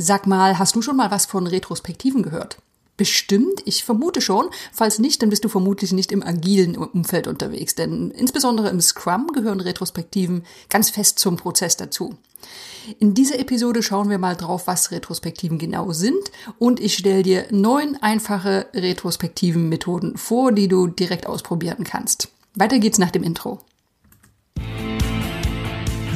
Sag mal, hast du schon mal was von Retrospektiven gehört? Bestimmt, ich vermute schon. Falls nicht, dann bist du vermutlich nicht im agilen Umfeld unterwegs, denn insbesondere im Scrum gehören Retrospektiven ganz fest zum Prozess dazu. In dieser Episode schauen wir mal drauf, was Retrospektiven genau sind und ich stelle dir neun einfache Retrospektiven Methoden vor, die du direkt ausprobieren kannst. Weiter geht's nach dem Intro.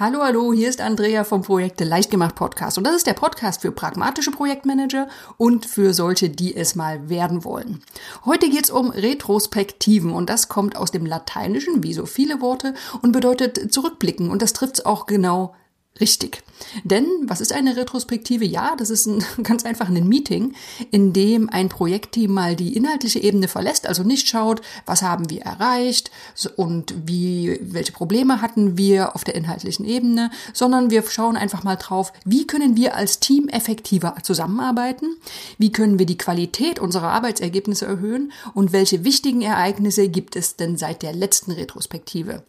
Hallo, hallo, hier ist Andrea vom Projekte Leichtgemacht Podcast und das ist der Podcast für pragmatische Projektmanager und für solche, die es mal werden wollen. Heute geht's um Retrospektiven und das kommt aus dem Lateinischen, wie so viele Worte, und bedeutet zurückblicken und das trifft's auch genau Richtig. Denn was ist eine Retrospektive? Ja, das ist ein, ganz einfach ein Meeting, in dem ein Projektteam mal die inhaltliche Ebene verlässt, also nicht schaut, was haben wir erreicht und wie, welche Probleme hatten wir auf der inhaltlichen Ebene, sondern wir schauen einfach mal drauf, wie können wir als Team effektiver zusammenarbeiten, wie können wir die Qualität unserer Arbeitsergebnisse erhöhen und welche wichtigen Ereignisse gibt es denn seit der letzten Retrospektive.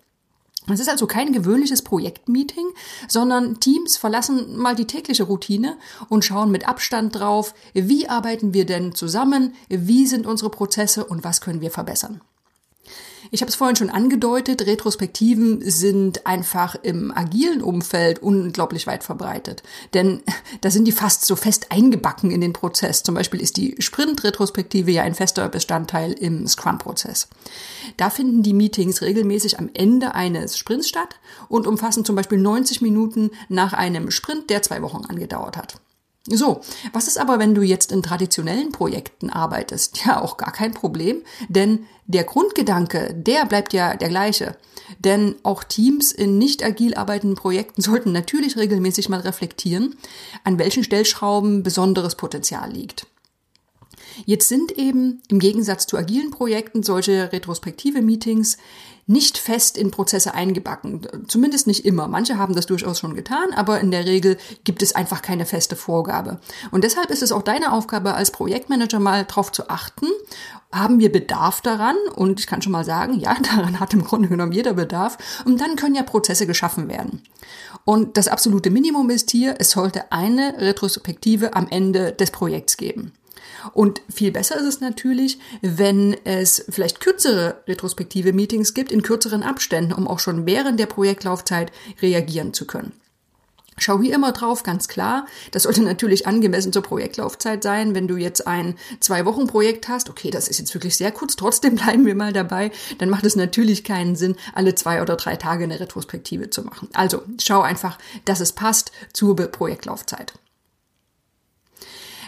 Es ist also kein gewöhnliches Projektmeeting, sondern Teams verlassen mal die tägliche Routine und schauen mit Abstand drauf, wie arbeiten wir denn zusammen, wie sind unsere Prozesse und was können wir verbessern. Ich habe es vorhin schon angedeutet, Retrospektiven sind einfach im agilen Umfeld unglaublich weit verbreitet. Denn da sind die fast so fest eingebacken in den Prozess. Zum Beispiel ist die Sprint-Retrospektive ja ein fester Bestandteil im Scrum-Prozess. Da finden die Meetings regelmäßig am Ende eines Sprints statt und umfassen zum Beispiel 90 Minuten nach einem Sprint, der zwei Wochen angedauert hat. So, was ist aber, wenn du jetzt in traditionellen Projekten arbeitest? Ja, auch gar kein Problem, denn der Grundgedanke, der bleibt ja der gleiche. Denn auch Teams in nicht agil arbeitenden Projekten sollten natürlich regelmäßig mal reflektieren, an welchen Stellschrauben besonderes Potenzial liegt. Jetzt sind eben im Gegensatz zu agilen Projekten solche retrospektive Meetings nicht fest in Prozesse eingebacken. Zumindest nicht immer. Manche haben das durchaus schon getan, aber in der Regel gibt es einfach keine feste Vorgabe. Und deshalb ist es auch deine Aufgabe als Projektmanager mal darauf zu achten, haben wir Bedarf daran? Und ich kann schon mal sagen, ja, daran hat im Grunde genommen jeder Bedarf. Und dann können ja Prozesse geschaffen werden. Und das absolute Minimum ist hier, es sollte eine Retrospektive am Ende des Projekts geben. Und viel besser ist es natürlich, wenn es vielleicht kürzere retrospektive Meetings gibt in kürzeren Abständen, um auch schon während der Projektlaufzeit reagieren zu können. Schau hier immer drauf, ganz klar. Das sollte natürlich angemessen zur Projektlaufzeit sein. Wenn du jetzt ein Zwei-Wochen-Projekt hast, okay, das ist jetzt wirklich sehr kurz, trotzdem bleiben wir mal dabei, dann macht es natürlich keinen Sinn, alle zwei oder drei Tage eine Retrospektive zu machen. Also schau einfach, dass es passt zur Projektlaufzeit.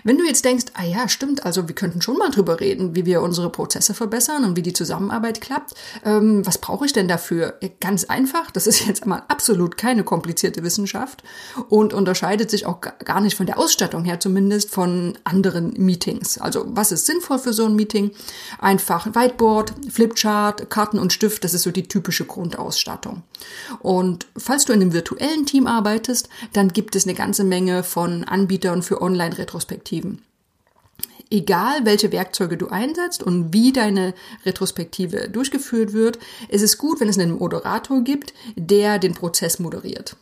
Wenn du jetzt denkst, ah ja, stimmt, also wir könnten schon mal drüber reden, wie wir unsere Prozesse verbessern und wie die Zusammenarbeit klappt, ähm, was brauche ich denn dafür? Ganz einfach, das ist jetzt einmal absolut keine komplizierte Wissenschaft und unterscheidet sich auch gar nicht von der Ausstattung her zumindest von anderen Meetings. Also was ist sinnvoll für so ein Meeting? Einfach Whiteboard, Flipchart, Karten und Stift, das ist so die typische Grundausstattung. Und falls du in einem virtuellen Team arbeitest, dann gibt es eine ganze Menge von Anbietern für Online-Retrospektiven. Retrospektiven. Egal, welche Werkzeuge du einsetzt und wie deine Retrospektive durchgeführt wird, ist es gut, wenn es einen Moderator gibt, der den Prozess moderiert.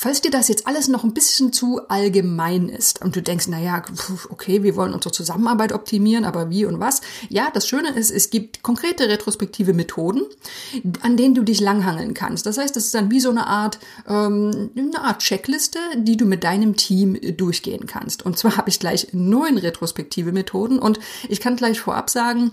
Falls dir das jetzt alles noch ein bisschen zu allgemein ist und du denkst, na ja, okay, wir wollen unsere Zusammenarbeit optimieren, aber wie und was? Ja, das Schöne ist, es gibt konkrete retrospektive Methoden, an denen du dich langhangeln kannst. Das heißt, das ist dann wie so eine Art, ähm, eine Art Checkliste, die du mit deinem Team durchgehen kannst. Und zwar habe ich gleich neun retrospektive Methoden und ich kann gleich vorab sagen,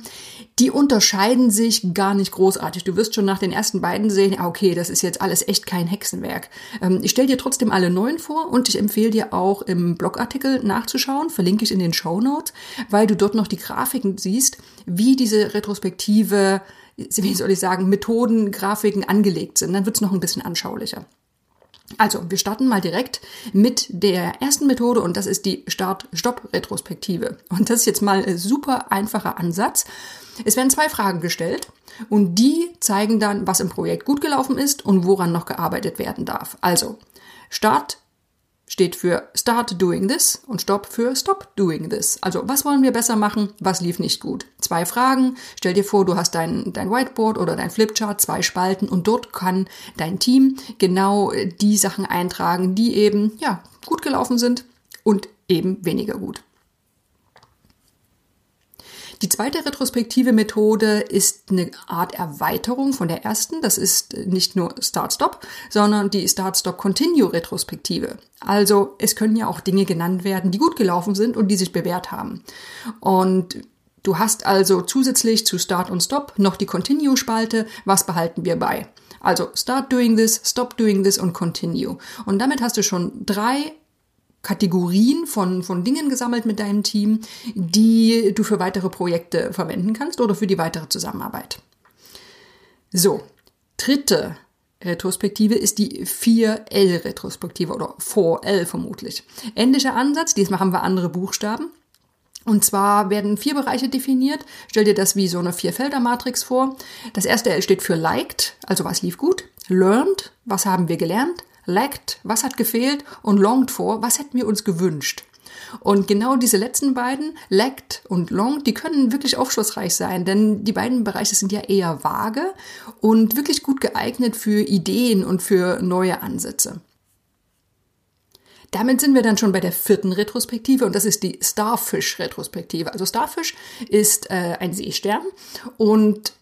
die unterscheiden sich gar nicht großartig. Du wirst schon nach den ersten beiden sehen, okay, das ist jetzt alles echt kein Hexenwerk. Ähm, ich stelle dir trotzdem alle neun vor und ich empfehle dir auch im Blogartikel nachzuschauen, verlinke ich in den Show Notes, weil du dort noch die Grafiken siehst, wie diese Retrospektive, wie soll ich sagen, Methoden, Grafiken angelegt sind. Dann wird es noch ein bisschen anschaulicher. Also, wir starten mal direkt mit der ersten Methode und das ist die Start-Stopp-Retrospektive. Und das ist jetzt mal ein super einfacher Ansatz. Es werden zwei Fragen gestellt und die zeigen dann, was im Projekt gut gelaufen ist und woran noch gearbeitet werden darf. Also, Start steht für Start doing this und Stop für Stop doing this. Also was wollen wir besser machen, was lief nicht gut. Zwei Fragen. Stell dir vor, du hast dein, dein Whiteboard oder dein Flipchart, zwei Spalten und dort kann dein Team genau die Sachen eintragen, die eben ja gut gelaufen sind und eben weniger gut. Die zweite retrospektive Methode ist eine Art Erweiterung von der ersten. Das ist nicht nur Start-Stop, sondern die Start-Stop-Continue-Retrospektive. Also es können ja auch Dinge genannt werden, die gut gelaufen sind und die sich bewährt haben. Und du hast also zusätzlich zu Start und Stop noch die Continue-Spalte. Was behalten wir bei? Also Start doing this, Stop doing this und Continue. Und damit hast du schon drei Kategorien von, von Dingen gesammelt mit deinem Team, die du für weitere Projekte verwenden kannst oder für die weitere Zusammenarbeit. So, dritte Retrospektive ist die 4L-Retrospektive oder 4L vermutlich. Ähnlicher Ansatz, diesmal haben wir andere Buchstaben. Und zwar werden vier Bereiche definiert. Stell dir das wie so eine Vierfelder-Matrix vor. Das erste L steht für liked, also was lief gut. Learned, was haben wir gelernt lacked, was hat gefehlt und longed for, was hätten wir uns gewünscht. Und genau diese letzten beiden, lacked und longed, die können wirklich aufschlussreich sein, denn die beiden Bereiche sind ja eher vage und wirklich gut geeignet für Ideen und für neue Ansätze. Damit sind wir dann schon bei der vierten Retrospektive und das ist die Starfish-Retrospektive. Also Starfish ist äh, ein Seestern und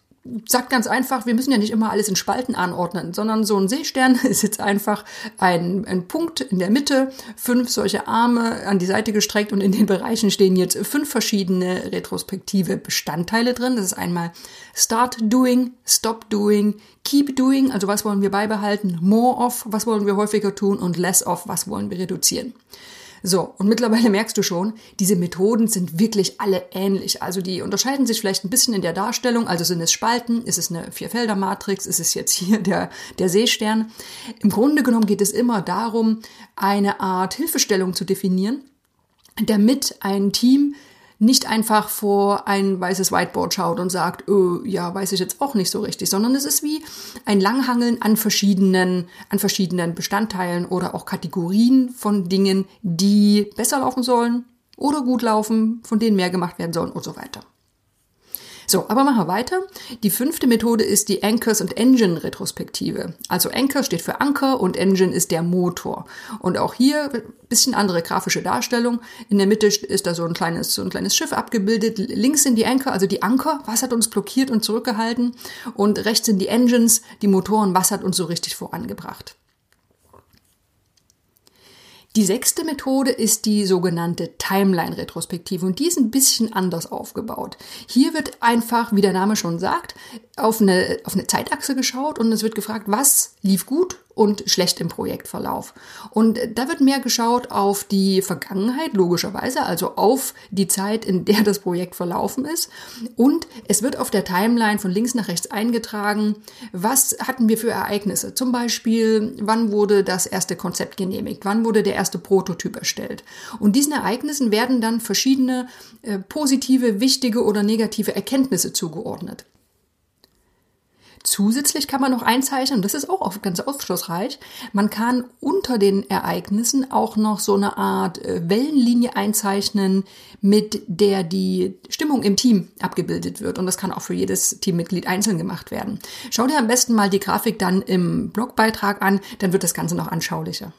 sagt ganz einfach, wir müssen ja nicht immer alles in Spalten anordnen, sondern so ein Seestern ist jetzt einfach ein, ein Punkt in der Mitte, fünf solche Arme an die Seite gestreckt und in den Bereichen stehen jetzt fünf verschiedene retrospektive Bestandteile drin. Das ist einmal Start Doing, Stop Doing, Keep Doing, also was wollen wir beibehalten, More of, was wollen wir häufiger tun und Less of, was wollen wir reduzieren. So, und mittlerweile merkst du schon, diese Methoden sind wirklich alle ähnlich. Also die unterscheiden sich vielleicht ein bisschen in der Darstellung. Also sind es Spalten, ist es eine Vierfelder-Matrix, ist es jetzt hier der, der Seestern. Im Grunde genommen geht es immer darum, eine Art Hilfestellung zu definieren, damit ein Team nicht einfach vor ein weißes Whiteboard schaut und sagt, oh, ja, weiß ich jetzt auch nicht so richtig, sondern es ist wie ein Langhangeln an verschiedenen, an verschiedenen Bestandteilen oder auch Kategorien von Dingen, die besser laufen sollen oder gut laufen, von denen mehr gemacht werden sollen und so weiter. So, aber machen wir weiter. Die fünfte Methode ist die Anchors und Engine Retrospektive. Also Anchor steht für Anker und Engine ist der Motor. Und auch hier bisschen andere grafische Darstellung. In der Mitte ist da so ein kleines, so ein kleines Schiff abgebildet. Links sind die Anchor, also die Anker, was hat uns blockiert und zurückgehalten. Und rechts sind die Engines, die Motoren, was hat uns so richtig vorangebracht. Die sechste Methode ist die sogenannte Timeline-Retrospektive und die ist ein bisschen anders aufgebaut. Hier wird einfach, wie der Name schon sagt, auf eine, auf eine Zeitachse geschaut und es wird gefragt, was lief gut und schlecht im Projektverlauf. Und da wird mehr geschaut auf die Vergangenheit, logischerweise, also auf die Zeit, in der das Projekt verlaufen ist. Und es wird auf der Timeline von links nach rechts eingetragen, was hatten wir für Ereignisse. Zum Beispiel, wann wurde das erste Konzept genehmigt, wann wurde der erste Prototyp erstellt. Und diesen Ereignissen werden dann verschiedene äh, positive, wichtige oder negative Erkenntnisse zugeordnet. Zusätzlich kann man noch einzeichnen, das ist auch ganz aufschlussreich, man kann unter den Ereignissen auch noch so eine Art äh, Wellenlinie einzeichnen, mit der die Stimmung im Team abgebildet wird. Und das kann auch für jedes Teammitglied einzeln gemacht werden. Schau dir am besten mal die Grafik dann im Blogbeitrag an, dann wird das Ganze noch anschaulicher.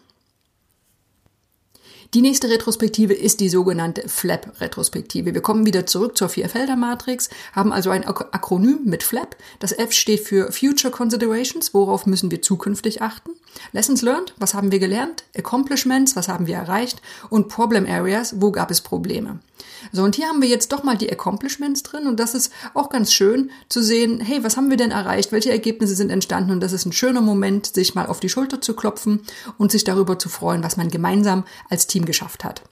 Die nächste Retrospektive ist die sogenannte FLAP-Retrospektive. Wir kommen wieder zurück zur Vierfelder-Matrix, haben also ein Akronym mit FLAP. Das F steht für Future Considerations, worauf müssen wir zukünftig achten. Lessons learned, was haben wir gelernt? Accomplishments, was haben wir erreicht? Und Problem Areas, wo gab es Probleme? So, und hier haben wir jetzt doch mal die Accomplishments drin und das ist auch ganz schön zu sehen, hey, was haben wir denn erreicht? Welche Ergebnisse sind entstanden? Und das ist ein schöner Moment, sich mal auf die Schulter zu klopfen und sich darüber zu freuen, was man gemeinsam als Team geschafft hat.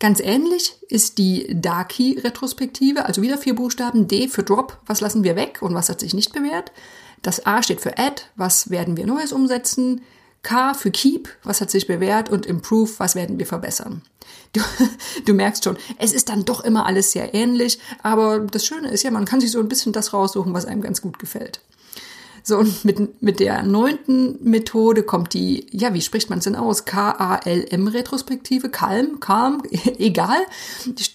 Ganz ähnlich ist die Darky-Retrospektive, also wieder vier Buchstaben D für Drop, was lassen wir weg und was hat sich nicht bewährt. Das A steht für Add, was werden wir Neues umsetzen? K für Keep, was hat sich bewährt? Und Improve, was werden wir verbessern? Du, du merkst schon, es ist dann doch immer alles sehr ähnlich, aber das Schöne ist ja, man kann sich so ein bisschen das raussuchen, was einem ganz gut gefällt. So, und mit, mit der neunten Methode kommt die, ja, wie spricht man es denn aus? K-A-L-M-Retrospektive, Calm, Calm, egal.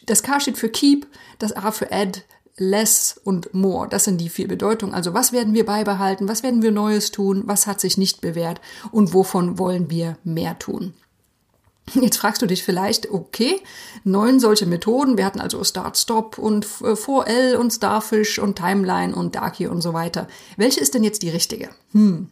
Das K steht für Keep, das A für Add, less und more. Das sind die vier Bedeutungen. Also was werden wir beibehalten? Was werden wir Neues tun? Was hat sich nicht bewährt? Und wovon wollen wir mehr tun? Jetzt fragst du dich vielleicht, okay, neun solche Methoden. Wir hatten also Start, Stop und 4L und Starfish und Timeline und Darky und so weiter. Welche ist denn jetzt die richtige? Hm.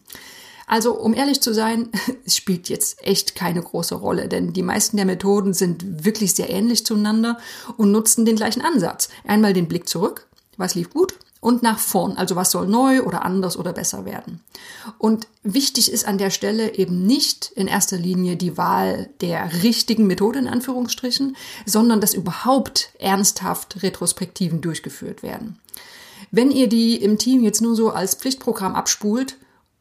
Also, um ehrlich zu sein, es spielt jetzt echt keine große Rolle, denn die meisten der Methoden sind wirklich sehr ähnlich zueinander und nutzen den gleichen Ansatz. Einmal den Blick zurück, was lief gut, und nach vorn, also was soll neu oder anders oder besser werden. Und wichtig ist an der Stelle eben nicht in erster Linie die Wahl der richtigen Methode in Anführungsstrichen, sondern dass überhaupt ernsthaft Retrospektiven durchgeführt werden. Wenn ihr die im Team jetzt nur so als Pflichtprogramm abspult,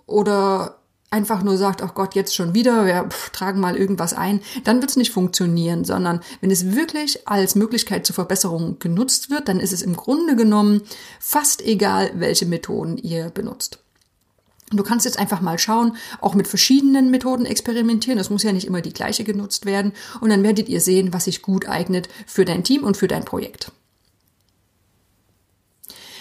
oder einfach nur sagt, ach Gott, jetzt schon wieder, wir tragen mal irgendwas ein, dann wird es nicht funktionieren, sondern wenn es wirklich als Möglichkeit zur Verbesserung genutzt wird, dann ist es im Grunde genommen fast egal, welche Methoden ihr benutzt. Du kannst jetzt einfach mal schauen, auch mit verschiedenen Methoden experimentieren. Es muss ja nicht immer die gleiche genutzt werden. Und dann werdet ihr sehen, was sich gut eignet für dein Team und für dein Projekt.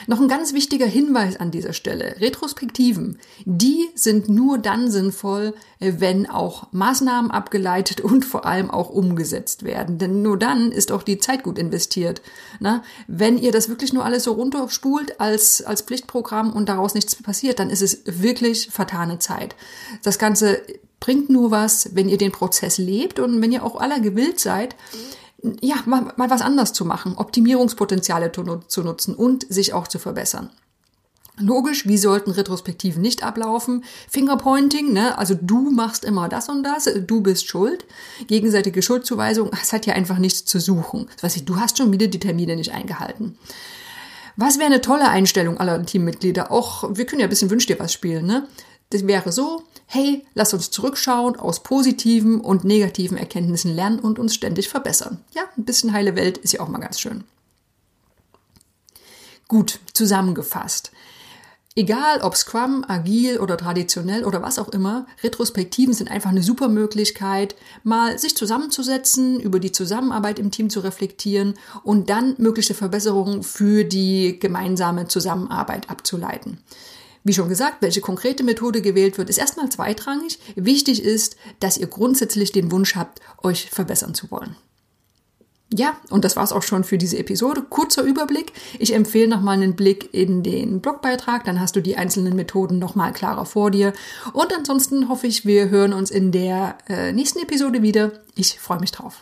Noch ein ganz wichtiger Hinweis an dieser Stelle. Retrospektiven, die sind nur dann sinnvoll, äh, wenn auch Maßnahmen abgeleitet und vor allem auch umgesetzt werden. Denn nur dann ist auch die Zeit gut investiert. Na, wenn ihr das wirklich nur alles so runterspult als, als Pflichtprogramm und daraus nichts passiert, dann ist es wirklich vertane Zeit. Das Ganze bringt nur was, wenn ihr den Prozess lebt und wenn ihr auch aller gewillt seid, ja, mal, mal was anders zu machen, Optimierungspotenziale zu, nutzen und sich auch zu verbessern. Logisch, wie sollten Retrospektiven nicht ablaufen? Fingerpointing, ne? Also du machst immer das und das, du bist schuld. Gegenseitige Schuldzuweisung, es hat ja einfach nichts zu suchen. Das heißt, du hast schon wieder die Termine nicht eingehalten. Was wäre eine tolle Einstellung aller Teammitglieder? Auch, wir können ja ein bisschen Wünsch dir was spielen, ne? Das wäre so, hey, lass uns zurückschauen, aus positiven und negativen Erkenntnissen lernen und uns ständig verbessern. Ja, ein bisschen heile Welt ist ja auch mal ganz schön. Gut, zusammengefasst. Egal ob Scrum, agil oder traditionell oder was auch immer, Retrospektiven sind einfach eine super Möglichkeit, mal sich zusammenzusetzen, über die Zusammenarbeit im Team zu reflektieren und dann mögliche Verbesserungen für die gemeinsame Zusammenarbeit abzuleiten. Wie schon gesagt, welche konkrete Methode gewählt wird, ist erstmal zweitrangig. Wichtig ist, dass ihr grundsätzlich den Wunsch habt, euch verbessern zu wollen. Ja, und das war's auch schon für diese Episode. Kurzer Überblick. Ich empfehle nochmal einen Blick in den Blogbeitrag, dann hast du die einzelnen Methoden nochmal klarer vor dir. Und ansonsten hoffe ich, wir hören uns in der äh, nächsten Episode wieder. Ich freue mich drauf.